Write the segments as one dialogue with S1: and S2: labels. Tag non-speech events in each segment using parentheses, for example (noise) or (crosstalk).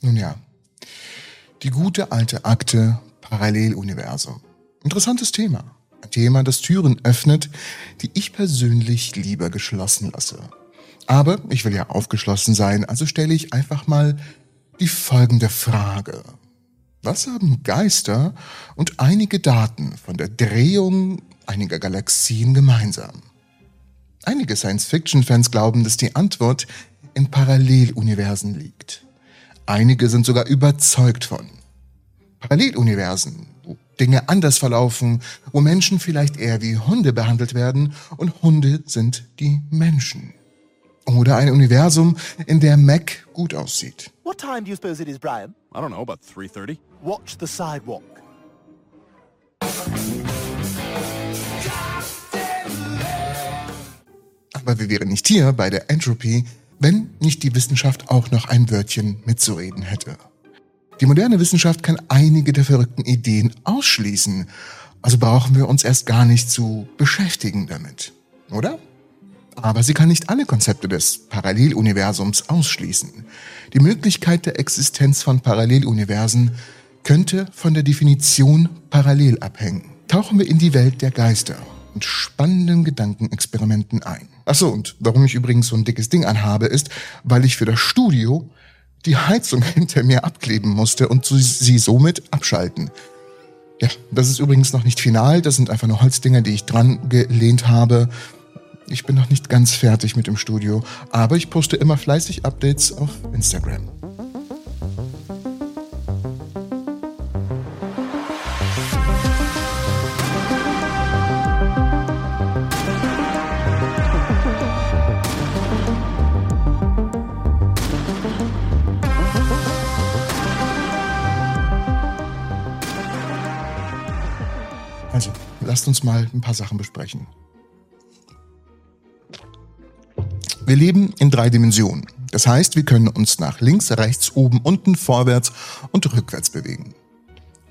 S1: Nun ja, die gute alte Akte Paralleluniversum. Interessantes Thema. Ein Thema, das Türen öffnet, die ich persönlich lieber geschlossen lasse. Aber ich will ja aufgeschlossen sein, also stelle ich einfach mal die folgende Frage. Was haben Geister und einige Daten von der Drehung einiger Galaxien gemeinsam? Einige Science-Fiction-Fans glauben, dass die Antwort in Paralleluniversen liegt. Einige sind sogar überzeugt von. Paralleluniversen, wo Dinge anders verlaufen, wo Menschen vielleicht eher wie Hunde behandelt werden und Hunde sind die Menschen. Oder ein Universum, in der Mac gut aussieht.
S2: What time do you suppose it is, Brian?
S3: I don't know, about 3.30?
S2: Watch the sidewalk.
S1: Aber wir wären nicht hier bei der Entropy, wenn nicht die Wissenschaft auch noch ein Wörtchen mitzureden hätte. Die moderne Wissenschaft kann einige der verrückten Ideen ausschließen, also brauchen wir uns erst gar nicht zu beschäftigen damit, oder? Aber sie kann nicht alle Konzepte des Paralleluniversums ausschließen. Die Möglichkeit der Existenz von Paralleluniversen könnte von der Definition parallel abhängen. Tauchen wir in die Welt der Geister und spannenden Gedankenexperimenten ein. Achso, und warum ich übrigens so ein dickes Ding anhabe, ist, weil ich für das Studio die Heizung (laughs) hinter mir abkleben musste und sie somit abschalten. Ja, das ist übrigens noch nicht final, das sind einfach nur Holzdinger, die ich dran gelehnt habe. Ich bin noch nicht ganz fertig mit dem Studio, aber ich poste immer fleißig Updates auf Instagram. Also, lasst uns mal ein paar Sachen besprechen. Wir leben in drei Dimensionen. Das heißt, wir können uns nach links, rechts, oben, unten, vorwärts und rückwärts bewegen.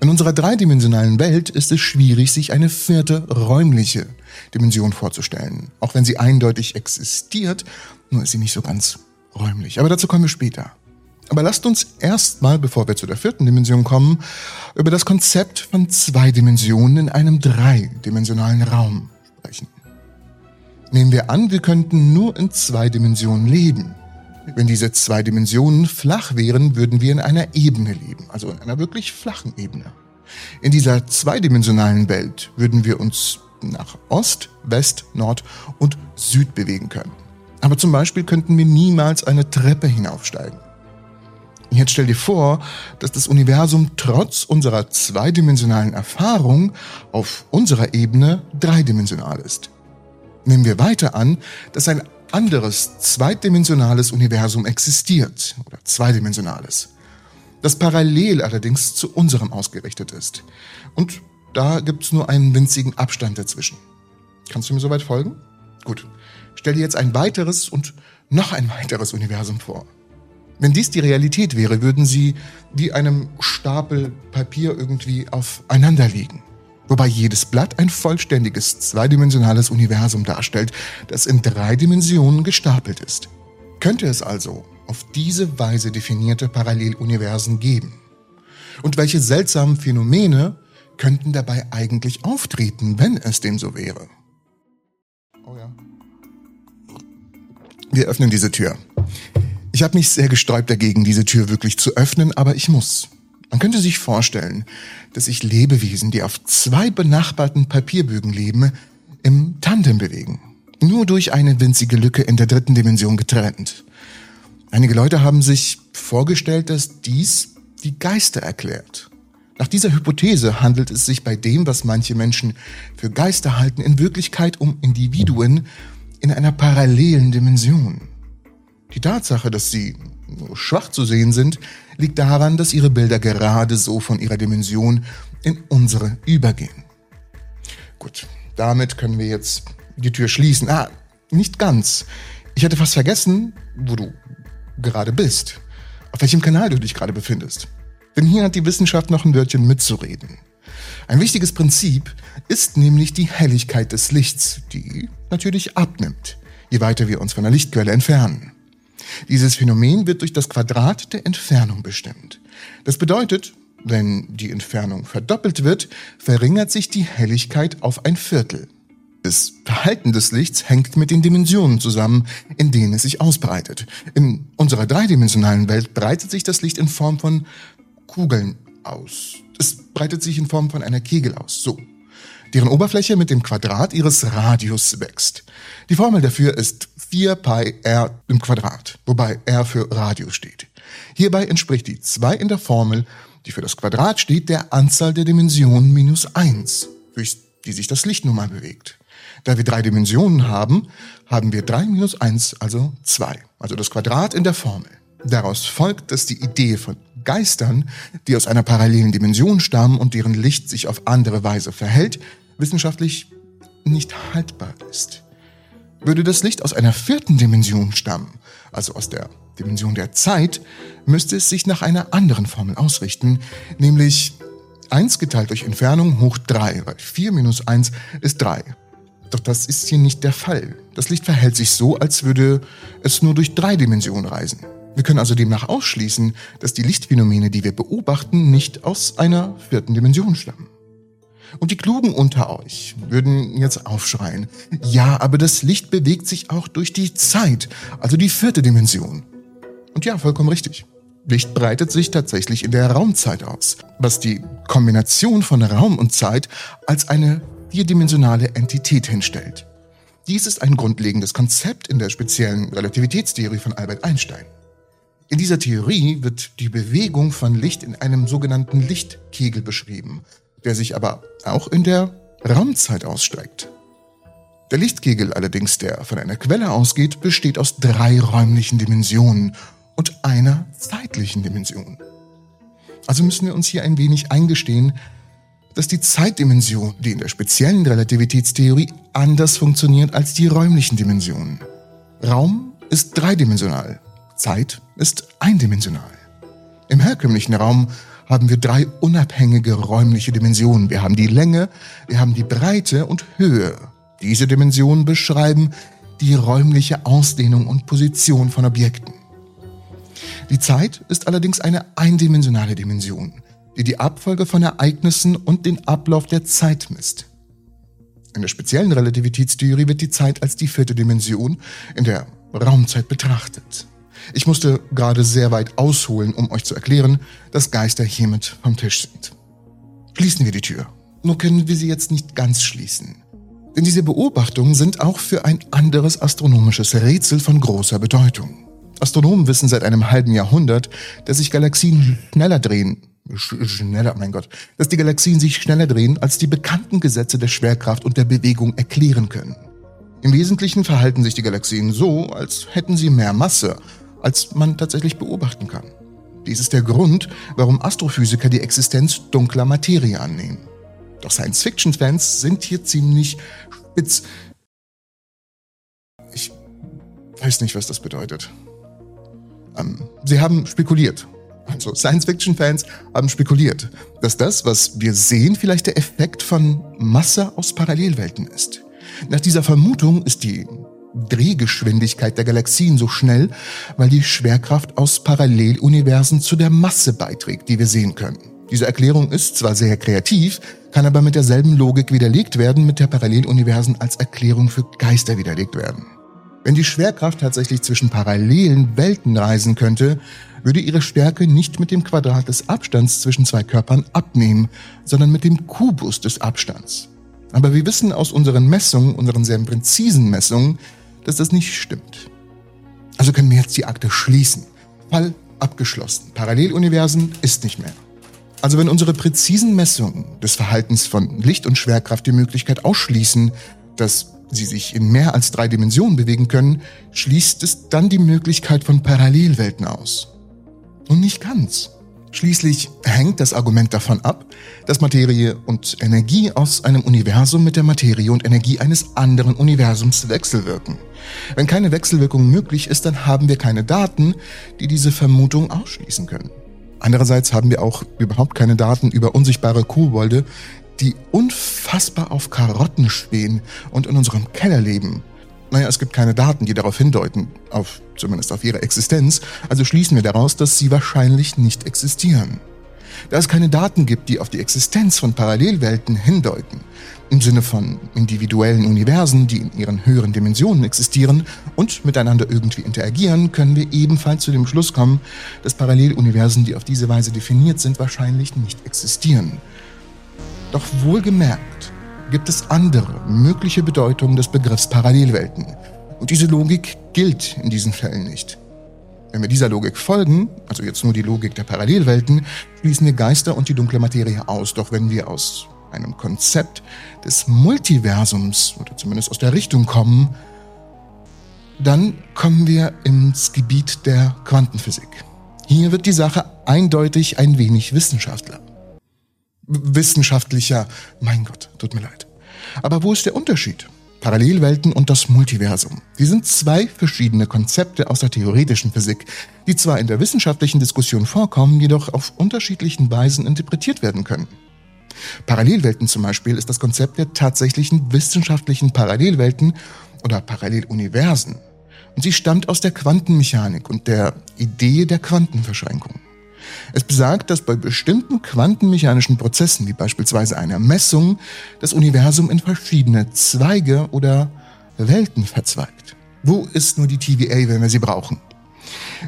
S1: In unserer dreidimensionalen Welt ist es schwierig, sich eine vierte räumliche Dimension vorzustellen. Auch wenn sie eindeutig existiert, nur ist sie nicht so ganz räumlich. Aber dazu kommen wir später. Aber lasst uns erstmal, bevor wir zu der vierten Dimension kommen, über das Konzept von zwei Dimensionen in einem dreidimensionalen Raum sprechen. Nehmen wir an, wir könnten nur in zwei Dimensionen leben. Wenn diese zwei Dimensionen flach wären, würden wir in einer Ebene leben, also in einer wirklich flachen Ebene. In dieser zweidimensionalen Welt würden wir uns nach Ost, West, Nord und Süd bewegen können. Aber zum Beispiel könnten wir niemals eine Treppe hinaufsteigen. Jetzt stell dir vor, dass das Universum trotz unserer zweidimensionalen Erfahrung auf unserer Ebene dreidimensional ist. Nehmen wir weiter an, dass ein anderes zweidimensionales Universum existiert oder zweidimensionales, das parallel allerdings zu unserem ausgerichtet ist. Und da gibt's nur einen winzigen Abstand dazwischen. Kannst du mir soweit folgen? Gut. Stell dir jetzt ein weiteres und noch ein weiteres Universum vor. Wenn dies die Realität wäre, würden sie wie einem Stapel Papier irgendwie aufeinander liegen. Wobei jedes Blatt ein vollständiges zweidimensionales Universum darstellt, das in drei Dimensionen gestapelt ist. Könnte es also auf diese Weise definierte Paralleluniversen geben? Und welche seltsamen Phänomene könnten dabei eigentlich auftreten, wenn es dem so wäre? Oh ja. Wir öffnen diese Tür. Ich habe mich sehr gesträubt dagegen, diese Tür wirklich zu öffnen, aber ich muss. Man könnte sich vorstellen, dass sich Lebewesen, die auf zwei benachbarten Papierbögen leben, im Tandem bewegen. Nur durch eine winzige Lücke in der dritten Dimension getrennt. Einige Leute haben sich vorgestellt, dass dies die Geister erklärt. Nach dieser Hypothese handelt es sich bei dem, was manche Menschen für Geister halten, in Wirklichkeit um Individuen in einer parallelen Dimension. Die Tatsache, dass sie schwach zu sehen sind, liegt daran, dass ihre Bilder gerade so von ihrer Dimension in unsere übergehen. Gut, damit können wir jetzt die Tür schließen. Ah, nicht ganz. Ich hatte fast vergessen, wo du gerade bist. Auf welchem Kanal du dich gerade befindest. Denn hier hat die Wissenschaft noch ein Wörtchen mitzureden. Ein wichtiges Prinzip ist nämlich die Helligkeit des Lichts, die natürlich abnimmt, je weiter wir uns von der Lichtquelle entfernen. Dieses Phänomen wird durch das Quadrat der Entfernung bestimmt. Das bedeutet, wenn die Entfernung verdoppelt wird, verringert sich die Helligkeit auf ein Viertel. Das Verhalten des Lichts hängt mit den Dimensionen zusammen, in denen es sich ausbreitet. In unserer dreidimensionalen Welt breitet sich das Licht in Form von Kugeln aus. Es breitet sich in Form von einer Kegel aus, so. Deren Oberfläche mit dem Quadrat ihres Radius wächst. Die Formel dafür ist 4 Pi r im Quadrat, wobei r für Radius steht. Hierbei entspricht die 2 in der Formel, die für das Quadrat steht, der Anzahl der Dimensionen minus 1, durch die sich das Licht nun mal bewegt. Da wir drei Dimensionen haben, haben wir 3 minus 1, also 2, also das Quadrat in der Formel. Daraus folgt, dass die Idee von Geistern, die aus einer parallelen Dimension stammen und deren Licht sich auf andere Weise verhält, wissenschaftlich nicht haltbar ist. Würde das Licht aus einer vierten Dimension stammen, also aus der Dimension der Zeit, müsste es sich nach einer anderen Formel ausrichten, nämlich 1 geteilt durch Entfernung hoch 3, weil 4 minus 1 ist 3. Doch das ist hier nicht der Fall. Das Licht verhält sich so, als würde es nur durch drei Dimensionen reisen. Wir können also demnach ausschließen, dass die Lichtphänomene, die wir beobachten, nicht aus einer vierten Dimension stammen. Und die Klugen unter euch würden jetzt aufschreien, ja, aber das Licht bewegt sich auch durch die Zeit, also die vierte Dimension. Und ja, vollkommen richtig. Licht breitet sich tatsächlich in der Raumzeit aus, was die Kombination von Raum und Zeit als eine vierdimensionale Entität hinstellt. Dies ist ein grundlegendes Konzept in der speziellen Relativitätstheorie von Albert Einstein. In dieser Theorie wird die Bewegung von Licht in einem sogenannten Lichtkegel beschrieben, der sich aber auch in der Raumzeit ausstreckt. Der Lichtkegel allerdings, der von einer Quelle ausgeht, besteht aus drei räumlichen Dimensionen und einer zeitlichen Dimension. Also müssen wir uns hier ein wenig eingestehen, dass die Zeitdimension, die in der speziellen Relativitätstheorie anders funktioniert als die räumlichen Dimensionen. Raum ist dreidimensional, Zeit ist eindimensional. Im herkömmlichen Raum haben wir drei unabhängige räumliche Dimensionen. Wir haben die Länge, wir haben die Breite und Höhe. Diese Dimensionen beschreiben die räumliche Ausdehnung und Position von Objekten. Die Zeit ist allerdings eine eindimensionale Dimension die die Abfolge von Ereignissen und den Ablauf der Zeit misst. In der speziellen Relativitätstheorie wird die Zeit als die vierte Dimension in der Raumzeit betrachtet. Ich musste gerade sehr weit ausholen, um euch zu erklären, dass Geister hiermit vom Tisch sind. Schließen wir die Tür. Nur können wir sie jetzt nicht ganz schließen. Denn diese Beobachtungen sind auch für ein anderes astronomisches Rätsel von großer Bedeutung. Astronomen wissen seit einem halben Jahrhundert, dass sich Galaxien schneller drehen, schneller, mein Gott, dass die Galaxien sich schneller drehen, als die bekannten Gesetze der Schwerkraft und der Bewegung erklären können. Im Wesentlichen verhalten sich die Galaxien so, als hätten sie mehr Masse, als man tatsächlich beobachten kann. Dies ist der Grund, warum Astrophysiker die Existenz dunkler Materie annehmen. Doch Science-Fiction-Fans sind hier ziemlich spitz. Ich weiß nicht, was das bedeutet. Ähm, sie haben spekuliert, also Science-Fiction-Fans haben spekuliert, dass das, was wir sehen, vielleicht der Effekt von Masse aus Parallelwelten ist. Nach dieser Vermutung ist die Drehgeschwindigkeit der Galaxien so schnell, weil die Schwerkraft aus Paralleluniversen zu der Masse beiträgt, die wir sehen können. Diese Erklärung ist zwar sehr kreativ, kann aber mit derselben Logik widerlegt werden, mit der Paralleluniversen als Erklärung für Geister widerlegt werden. Wenn die Schwerkraft tatsächlich zwischen parallelen Welten reisen könnte, würde ihre Stärke nicht mit dem Quadrat des Abstands zwischen zwei Körpern abnehmen, sondern mit dem Kubus des Abstands. Aber wir wissen aus unseren Messungen, unseren sehr präzisen Messungen, dass das nicht stimmt. Also können wir jetzt die Akte schließen. Fall abgeschlossen. Paralleluniversen ist nicht mehr. Also wenn unsere präzisen Messungen des Verhaltens von Licht und Schwerkraft die Möglichkeit ausschließen, dass sie sich in mehr als drei Dimensionen bewegen können, schließt es dann die Möglichkeit von Parallelwelten aus. Und nicht ganz. Schließlich hängt das Argument davon ab, dass Materie und Energie aus einem Universum mit der Materie und Energie eines anderen Universums wechselwirken. Wenn keine Wechselwirkung möglich ist, dann haben wir keine Daten, die diese Vermutung ausschließen können. Andererseits haben wir auch überhaupt keine Daten über unsichtbare Kobolde, die unfassbar auf Karotten spähen und in unserem Keller leben. Naja, es gibt keine Daten, die darauf hindeuten, auf, zumindest auf ihre Existenz, also schließen wir daraus, dass sie wahrscheinlich nicht existieren. Da es keine Daten gibt, die auf die Existenz von Parallelwelten hindeuten, im Sinne von individuellen Universen, die in ihren höheren Dimensionen existieren und miteinander irgendwie interagieren, können wir ebenfalls zu dem Schluss kommen, dass Paralleluniversen, die auf diese Weise definiert sind, wahrscheinlich nicht existieren. Doch wohlgemerkt gibt es andere mögliche Bedeutungen des Begriffs Parallelwelten. Und diese Logik gilt in diesen Fällen nicht. Wenn wir dieser Logik folgen, also jetzt nur die Logik der Parallelwelten, schließen wir Geister und die dunkle Materie aus. Doch wenn wir aus einem Konzept des Multiversums oder zumindest aus der Richtung kommen, dann kommen wir ins Gebiet der Quantenphysik. Hier wird die Sache eindeutig ein wenig wissenschaftler. Wissenschaftlicher, mein Gott, tut mir leid. Aber wo ist der Unterschied? Parallelwelten und das Multiversum. Die sind zwei verschiedene Konzepte aus der theoretischen Physik, die zwar in der wissenschaftlichen Diskussion vorkommen, jedoch auf unterschiedlichen Weisen interpretiert werden können. Parallelwelten zum Beispiel ist das Konzept der tatsächlichen wissenschaftlichen Parallelwelten oder Paralleluniversen. Und sie stammt aus der Quantenmechanik und der Idee der Quantenverschränkung. Es besagt, dass bei bestimmten quantenmechanischen Prozessen, wie beispielsweise einer Messung, das Universum in verschiedene Zweige oder Welten verzweigt. Wo ist nur die TVA, wenn wir sie brauchen?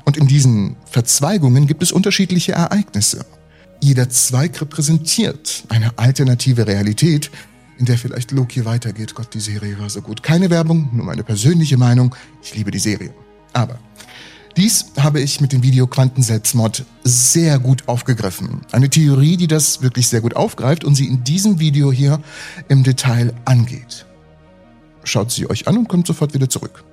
S1: Und in diesen Verzweigungen gibt es unterschiedliche Ereignisse. Jeder Zweig repräsentiert eine alternative Realität, in der vielleicht Loki weitergeht. Gott, die Serie war so gut. Keine Werbung, nur meine persönliche Meinung. Ich liebe die Serie. Aber dies habe ich mit dem Video Quantenselbstmord sehr gut aufgegriffen. Eine Theorie, die das wirklich sehr gut aufgreift und sie in diesem Video hier im Detail angeht. Schaut sie euch an und kommt sofort wieder zurück.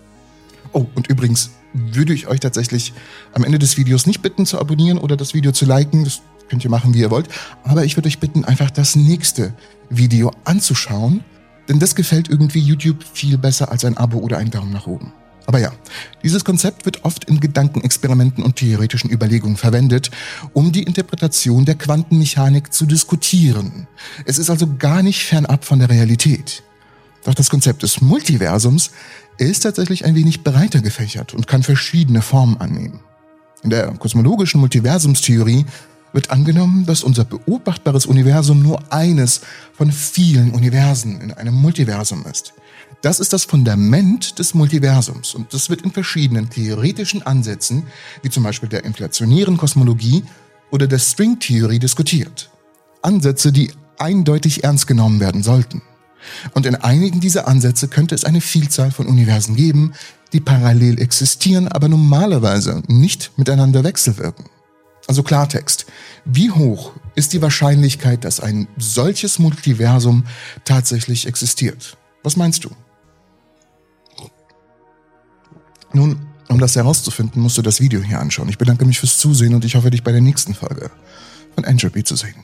S1: Oh, und übrigens würde ich euch tatsächlich am Ende des Videos nicht bitten zu abonnieren oder das Video zu liken. Das Könnt ihr machen, wie ihr wollt. Aber ich würde euch bitten, einfach das nächste Video anzuschauen. Denn das gefällt irgendwie YouTube viel besser als ein Abo oder ein Daumen nach oben. Aber ja, dieses Konzept wird oft in Gedankenexperimenten und theoretischen Überlegungen verwendet, um die Interpretation der Quantenmechanik zu diskutieren. Es ist also gar nicht fernab von der Realität. Doch das Konzept des Multiversums ist tatsächlich ein wenig breiter gefächert und kann verschiedene Formen annehmen. In der kosmologischen Multiversumstheorie wird angenommen, dass unser beobachtbares Universum nur eines von vielen Universen in einem Multiversum ist. Das ist das Fundament des Multiversums und das wird in verschiedenen theoretischen Ansätzen, wie zum Beispiel der inflationären Kosmologie oder der Stringtheorie, diskutiert. Ansätze, die eindeutig ernst genommen werden sollten. Und in einigen dieser Ansätze könnte es eine Vielzahl von Universen geben, die parallel existieren, aber normalerweise nicht miteinander wechselwirken. Also Klartext. Wie hoch ist die Wahrscheinlichkeit, dass ein solches Multiversum tatsächlich existiert? Was meinst du? Nun, um das herauszufinden, musst du das Video hier anschauen. Ich bedanke mich fürs Zusehen und ich hoffe, dich bei der nächsten Folge von Entropy zu sehen.